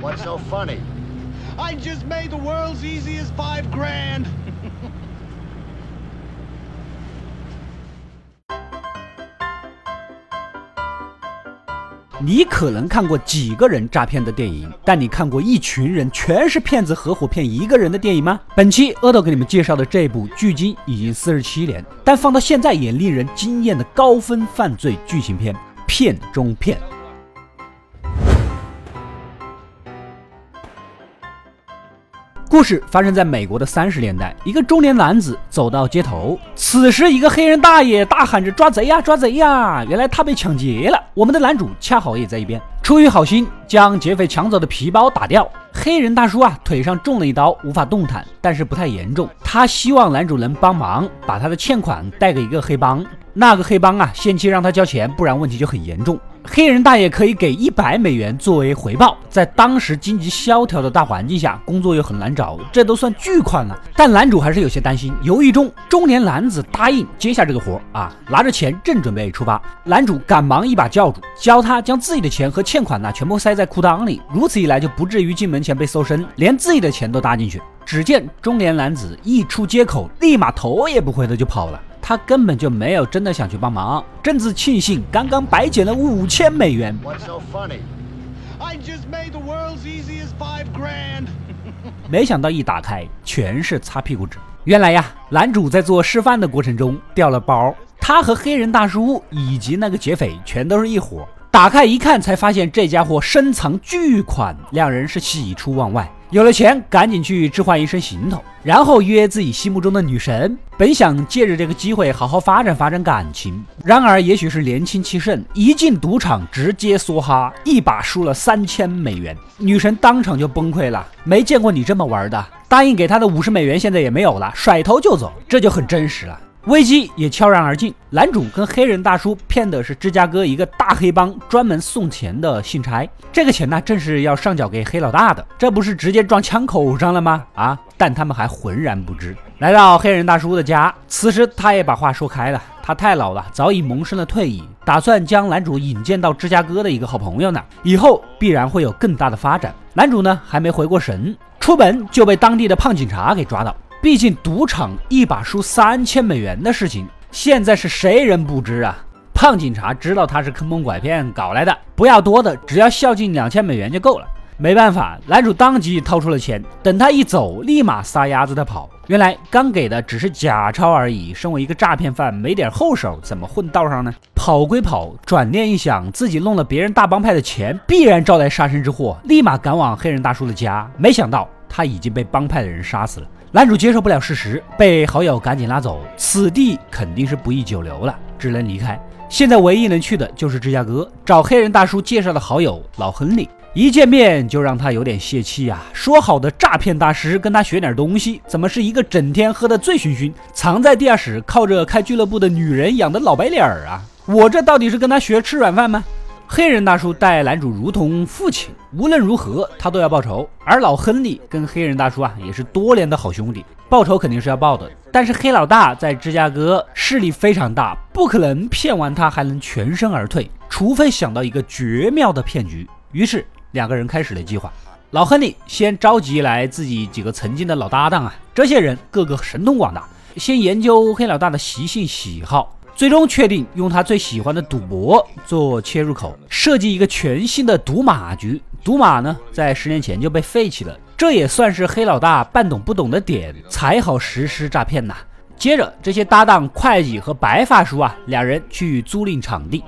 What's so funny? I just made the world's easiest five grand. 你可能看过几个人诈骗的电影，但你看过一群人全是骗子合伙骗一个人的电影吗？本期阿斗给你们介绍的这部距今已经四十七年，但放到现在也令人惊艳的高分犯罪剧情片《骗中骗》。故事发生在美国的三十年代，一个中年男子走到街头，此时一个黑人大爷大喊着抓贼呀抓贼呀！原来他被抢劫了。我们的男主恰好也在一边，出于好心将劫匪抢走的皮包打掉。黑人大叔啊腿上中了一刀，无法动弹，但是不太严重。他希望男主能帮忙把他的欠款带给一个黑帮，那个黑帮啊限期让他交钱，不然问题就很严重。黑人大爷可以给一百美元作为回报，在当时经济萧条的大环境下，工作又很难找，这都算巨款了。但男主还是有些担心。犹豫中，中年男子答应接下这个活啊，拿着钱正准备出发，男主赶忙一把叫住，教他将自己的钱和欠款呢全部塞在裤裆里，如此一来就不至于进门前被搜身，连自己的钱都搭进去。只见中年男子一出街口，立马头也不回的就跑了。他根本就没有真的想去帮忙，正自庆幸刚刚白捡了五千美元。没想到一打开，全是擦屁股纸。原来呀，男主在做示范的过程中掉了包，他和黑人大叔以及那个劫匪全都是一伙。打开一看，才发现这家伙深藏巨款，两人是喜出望外。有了钱，赶紧去置换一身行头，然后约自己心目中的女神。本想借着这个机会好好发展发展感情，然而也许是年轻气盛，一进赌场直接梭哈，一把输了三千美元。女神当场就崩溃了，没见过你这么玩的。答应给她的五十美元现在也没有了，甩头就走，这就很真实了。危机也悄然而近，男主跟黑人大叔骗的是芝加哥一个大黑帮专门送钱的信差，这个钱呢正是要上缴给黑老大的，这不是直接撞枪口上了吗？啊！但他们还浑然不知。来到黑人大叔的家，此时他也把话说开了，他太老了，早已萌生了退意，打算将男主引荐到芝加哥的一个好朋友呢，以后必然会有更大的发展。男主呢还没回过神，出门就被当地的胖警察给抓到。毕竟赌场一把输三千美元的事情，现在是谁人不知啊？胖警察知道他是坑蒙拐骗搞来的，不要多的，只要孝敬两千美元就够了。没办法，男主当即掏出了钱，等他一走，立马撒丫子的跑。原来刚给的只是假钞而已。身为一个诈骗犯，没点后手怎么混道上呢？跑归跑，转念一想，自己弄了别人大帮派的钱，必然招来杀身之祸，立马赶往黑人大叔的家。没想到他已经被帮派的人杀死了。男主接受不了事实，被好友赶紧拉走。此地肯定是不宜久留了，只能离开。现在唯一能去的就是芝加哥，找黑人大叔介绍的好友老亨利。一见面就让他有点泄气呀！说好的诈骗大师，跟他学点东西，怎么是一个整天喝得醉醺醺，藏在地下室靠着开俱乐部的女人养的老白脸儿啊？我这到底是跟他学吃软饭吗？黑人大叔待男主如同父亲，无论如何他都要报仇。而老亨利跟黑人大叔啊也是多年的好兄弟，报仇肯定是要报的。但是黑老大在芝加哥势力非常大，不可能骗完他还能全身而退，除非想到一个绝妙的骗局。于是两个人开始了计划。老亨利先召集来自己几个曾经的老搭档啊，这些人个个神通广大，先研究黑老大的习性喜好。最终确定用他最喜欢的赌博做切入口，设计一个全新的赌马局。赌马呢，在十年前就被废弃了，这也算是黑老大半懂不懂的点，才好实施诈骗呐。接着，这些搭档会计和白发叔啊，两人去租赁场地。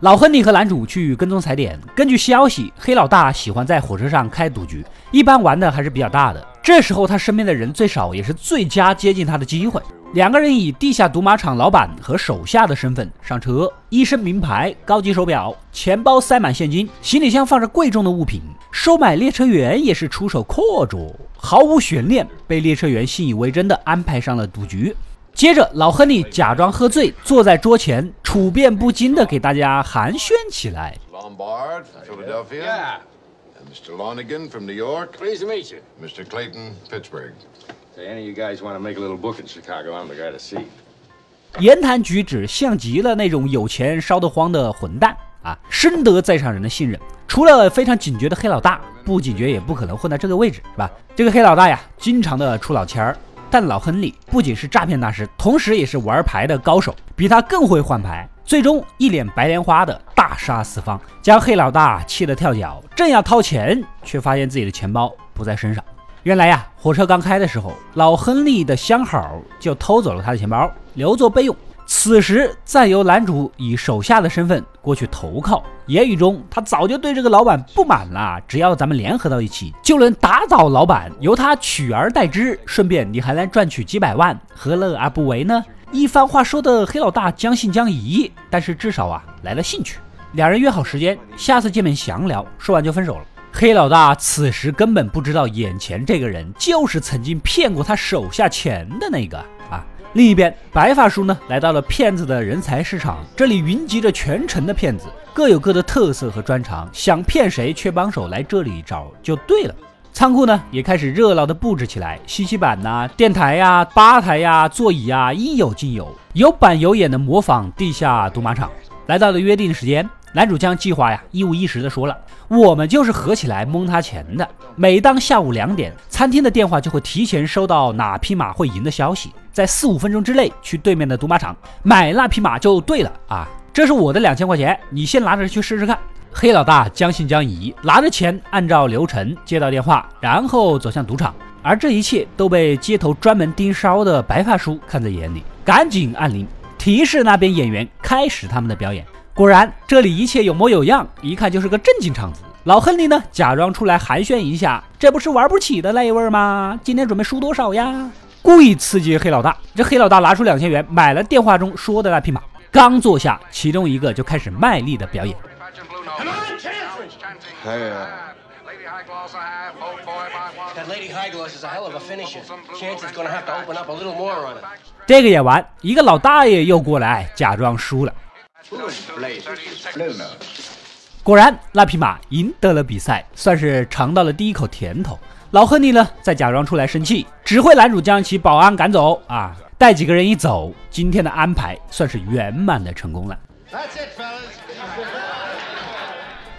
老亨利和男主去跟踪踩点。根据消息，黑老大喜欢在火车上开赌局，一般玩的还是比较大的。这时候他身边的人最少，也是最佳接近他的机会。两个人以地下赌马场老板和手下的身份上车，一身名牌、高级手表，钱包塞满现金，行李箱放着贵重的物品。收买列车员也是出手阔绰，毫无悬念，被列车员信以为真的安排上了赌局。接着，老亨利假装喝醉，坐在桌前，处变不惊地给大家寒暄起来。Lombard Philadelphia. Yeah. Mr. Lonigan from New York. Pleased to meet you. Mr. Clayton, Pittsburgh. Say, any of you guys want to make a little book in Chicago, I'm the guy to see. 言谈举止像极了那种有钱烧得慌的混蛋啊，深得在场人的信任。除了非常警觉的黑老大，不警觉也不可能混到这个位置，是吧？这个黑老大呀，经常的出老千儿。但老亨利不仅是诈骗大师，同时也是玩牌的高手，比他更会换牌。最终一脸白莲花的大杀四方，将黑老大气得跳脚。正要掏钱，却发现自己的钱包不在身上。原来呀，火车刚开的时候，老亨利的相好就偷走了他的钱包，留作备用。此时再由男主以手下的身份过去投靠，言语中他早就对这个老板不满了。只要咱们联合到一起，就能打倒老板，由他取而代之，顺便你还能赚取几百万，何乐而不为呢？一番话说的黑老大将信将疑，但是至少啊来了兴趣。两人约好时间，下次见面详聊。说完就分手了。黑老大此时根本不知道，眼前这个人就是曾经骗过他手下钱的那个！另一边，白发叔呢，来到了骗子的人才市场，这里云集着全城的骗子，各有各的特色和专长，想骗谁缺帮手，来这里找就对了。仓库呢，也开始热闹的布置起来，信息板呐、电台呀、吧台呀、座椅呀，应有尽有，有板有眼的模仿地下赌马场。来到了约定时间。男主将计划呀一五一十的说了，我们就是合起来蒙他钱的。每当下午两点，餐厅的电话就会提前收到哪匹马会赢的消息，在四五分钟之内去对面的赌马场买那匹马就对了啊！这是我的两千块钱，你先拿着去试试看。黑老大将信将疑，拿着钱按照流程接到电话，然后走向赌场。而这一切都被街头专门盯梢的白发叔看在眼里，赶紧按铃提示那边演员开始他们的表演。果然，这里一切有模有样，一看就是个正经场子。老亨利呢，假装出来寒暄一下，这不是玩不起的那一位吗？今天准备输多少呀？故意刺激黑老大。这黑老大拿出两千元买了电话中说的那匹马，刚坐下，其中一个就开始卖力的表演。这个演完，一个老大爷又过来假装输了。果然，那匹马赢得了比赛，算是尝到了第一口甜头。老亨利呢，再假装出来生气，指挥男主将其保安赶走。啊，带几个人一走，今天的安排算是圆满的成功了。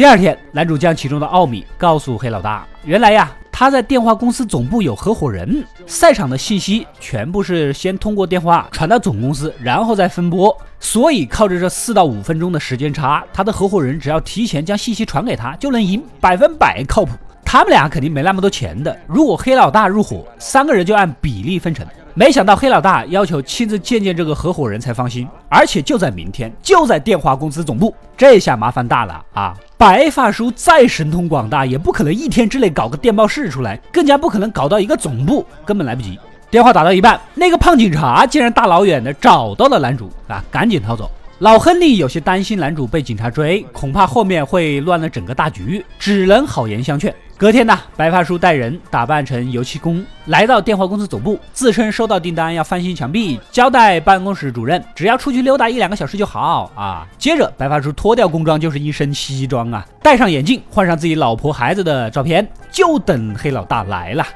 第二天，男主将其中的奥秘告诉黑老大，原来呀。他在电话公司总部有合伙人，赛场的信息全部是先通过电话传到总公司，然后再分拨。所以靠着这四到五分钟的时间差，他的合伙人只要提前将信息传给他，就能赢，百分百靠谱。他们俩肯定没那么多钱的。如果黑老大入伙，三个人就按比例分成。没想到黑老大要求亲自见见这个合伙人才放心，而且就在明天，就在电话公司总部。这下麻烦大了啊！白发叔再神通广大，也不可能一天之内搞个电报室出来，更加不可能搞到一个总部，根本来不及。电话打到一半，那个胖警察竟然大老远的找到了男主啊，赶紧逃走。老亨利有些担心男主被警察追，恐怕后面会乱了整个大局，只能好言相劝。隔天呢，白发叔带人打扮成油漆工，来到电话公司总部，自称收到订单要翻新墙壁，交代办公室主任只要出去溜达一两个小时就好啊。接着，白发叔脱掉工装，就是一身西装啊，戴上眼镜，换上自己老婆孩子的照片，就等黑老大来了。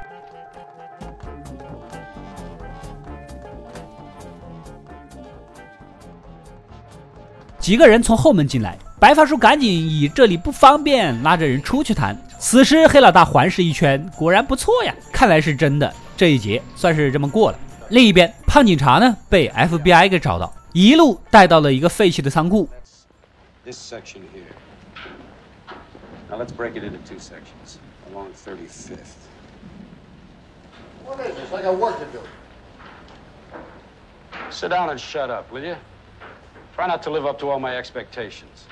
几个人从后门进来，白发叔赶紧以这里不方便，拉着人出去谈。此时黑老大环视一圈，果然不错呀，看来是真的。这一劫算是这么过了。另一边，胖警察呢被 FBI 给找到，一路带到了一个废弃的仓库。Try not to live up to all my expectations.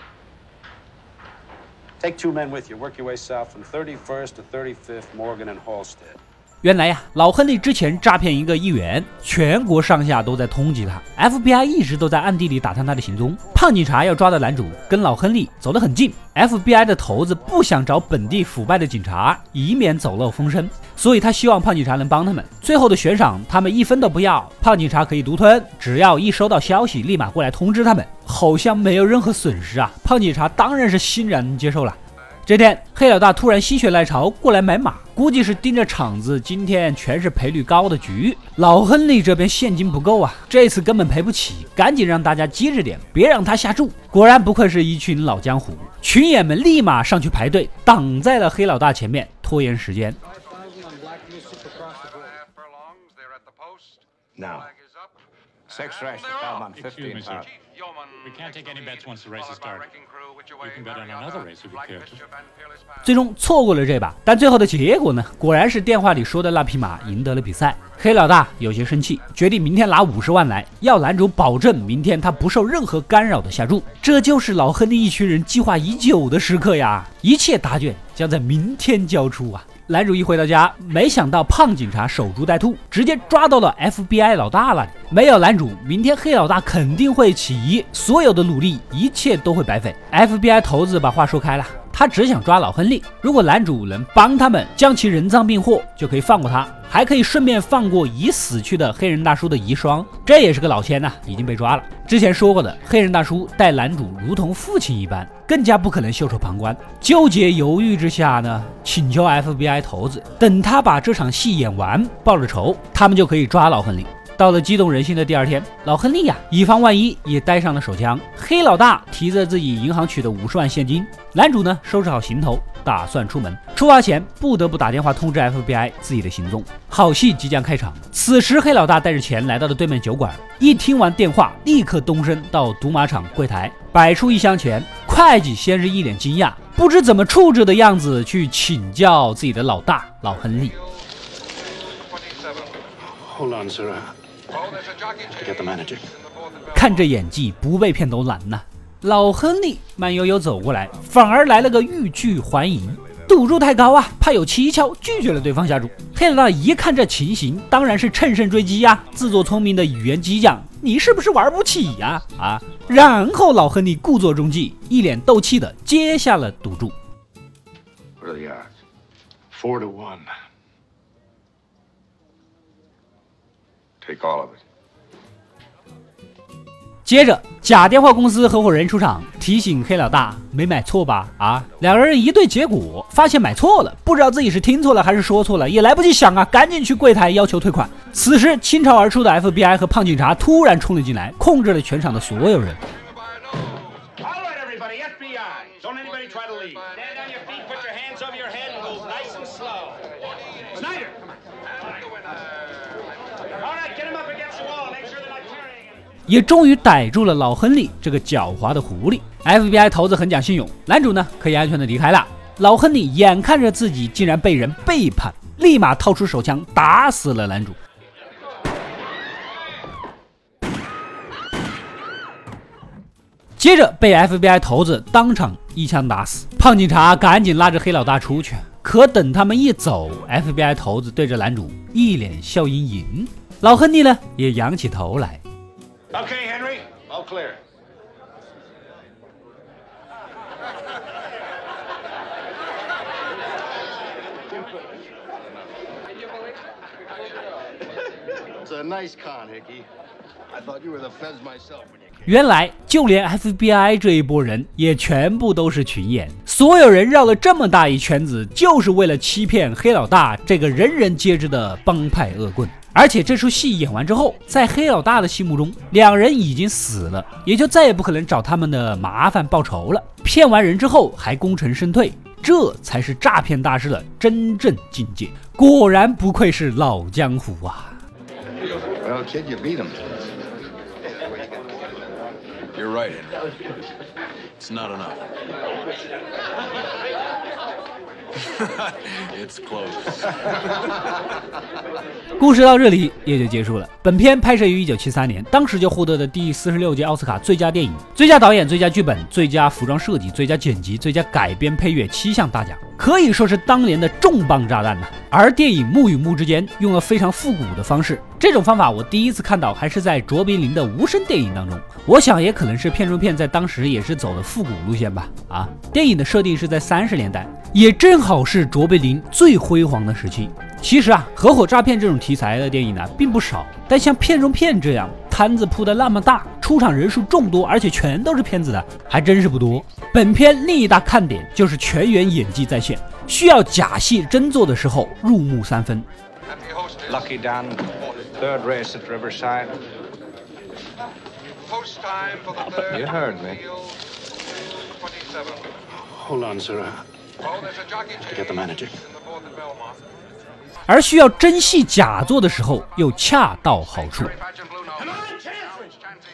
Take two men with you. Work your way south from 31st to 35th Morgan and Halstead. 原来呀，老亨利之前诈骗一个议员，全国上下都在通缉他，FBI 一直都在暗地里打探他的行踪。胖警察要抓的男主跟老亨利走得很近，FBI 的头子不想找本地腐败的警察，以免走漏风声，所以他希望胖警察能帮他们。最后的悬赏他们一分都不要，胖警察可以独吞，只要一收到消息，立马过来通知他们，好像没有任何损失啊！胖警察当然是欣然接受了。这天，黑老大突然心血来潮过来买马，估计是盯着场子今天全是赔率高的局。老亨利这边现金不够啊，这次根本赔不起，赶紧让大家接着点，别让他下注。果然不愧是一群老江湖，群演们立马上去排队，挡在了黑老大前面，拖延时间。Now. Is. Six races, off. on Excuse 15 me, sir. We can't take any bets once the race by started. You can bet on another race if you care to. 最终错过了这把，但最后的结果呢？果然是电话里说的那匹马赢得了比赛。黑老大有些生气，决定明天拿五十万来，要男主保证明天他不受任何干扰的下注。这就是老亨利一群人计划已久的时刻呀！一切答卷将在明天交出啊！男主一回到家，没想到胖警察守株待兔，直接抓到了 FBI 老大那里。没有男主，明天黑老大肯定会起疑，所有的努力一切都会白费。FBI 头子把话说开了。他只想抓老亨利，如果男主能帮他们将其人赃并获，就可以放过他，还可以顺便放过已死去的黑人大叔的遗孀，这也是个老千呐、已经被抓了。之前说过的，黑人大叔待男主如同父亲一般，更加不可能袖手旁观。纠结犹豫之下呢，请求 FBI 头子等他把这场戏演完，报了仇，他们就可以抓老亨利。到了激动人心的第二天，老亨利呀、以防万一也带上了手枪。黑老大提着自己银行取的五十万现金，男主呢收拾好行头，打算出门。出发前不得不打电话通知 FBI 自己的行踪。好戏即将开场，此时黑老大带着钱来到了对面酒馆，一听完电话，立刻动身到赌马场柜台，摆出一箱钱。会计先是一脸惊讶，不知怎么处置的样子，去请教自己的老大老亨利。Hold on, sir. Oh, get the manager. 看这演技，不被骗都难呐。老亨利慢悠悠走过来，反而来了个欲拒还迎。赌注太高啊，怕有蹊跷，拒绝了对方下注。黑老大一看这情形，当然是乘胜追击呀、自作聪明的语言激将，你是不是玩不起呀、啊？然后老亨利故作中计，一脸斗气的接下了赌注。What are the odds? Four to one. Take all of it. 接着，假电话公司合伙人出场提醒黑老大没买错吧？啊，两个人一对结果，发现买错了，不知道自己是听错了还是说错了，也来不及想啊，赶紧去柜台要求退款。此时，倾巢而出的 FBI 和胖警察突然冲了进来，控制了全场的所有人。All right, everybody, FBI. Don't anybody try to leave. Stand on your feet, put your hands over your head, and go nice and slow. Snyder. All right, get him up against the wall. Make sure they're not carrying him. 也终于逮住了老亨利这个狡猾的狐狸。FBI 头子很讲信用，男主呢可以安全的离开了。老亨利眼看着自己竟然被人背叛，立马掏出手枪打死了男主。接着被 FBI 头子当场一枪打死，胖警察赶紧拉着黑老大出去。可等他们一走，FBI 头子对着男主一脸笑盈盈，老亨利呢也仰起头来。Okay, Henry. All clear. It's a nice con, Hickey. I thought you were the feds myself when you 原来就连 FBI 这一波人也全部都是群演，所有人绕了这么大一圈子，就是为了欺骗黑老大这个人人皆知的帮派恶棍。而且这出戏演完之后，在黑老大的心目中，两人已经死了，也就再也不可能找他们的麻烦报仇了。骗完人之后还功成身退，这才是诈骗大师的真正境界。果然不愧是老江湖啊！！You're right. It's not enough. it's close. 故事到这里也就结束了。本片拍摄于一九七三年，当时就获得了第四十六届奥斯卡最佳电影、最佳导演、最佳剧本、最佳服装设计、最佳剪辑、最佳改编配乐七项大奖，可以说是当年的重磅炸弹呢。而电影幕与幕之间用了非常复古的方式，这种方法我第一次看到还是在卓别林的无声电影当中。我想也可能是片中片在当时也是走的复古路线吧。啊，电影的设定是在三十年代，也正好是卓别林最辉煌的时期。其实啊，合伙诈骗这种题材的电影呢并不少，但像片中片这样摊子铺的那么大，出场人数众多，而且全都是骗子的，还真是不多。本片另一大看点就是全员演技在线，需要假戏真做的时候入木三分。Happy hostess. Lucky Dan, third race at Riverside. Post time for the third. You heard me. field, 27. Hold on, sir. Oh, there's a jockey To get the manager. in the fourth at Belmont. 而需要真戏假做的时候又恰到好处。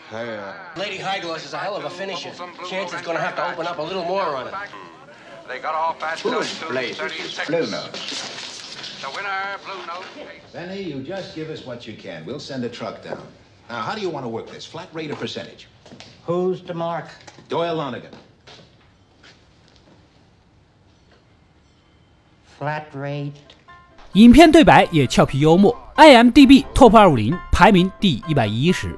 Chancery. Lady High Gloss is a hell of a finisher. Chance is gonna have to open up a little more on it. They got off at Blue 32, blazes, 36. blue nose. The winner, blue nose. Benny, you just give us what you can. We'll send a truck down. Now, how do you want to work this? Flat rate or percentage? Who's the mark? Doyle Lonigan. Flat rate. 影片对白也俏皮幽默，IMDB Top 二五零排名第一百一十，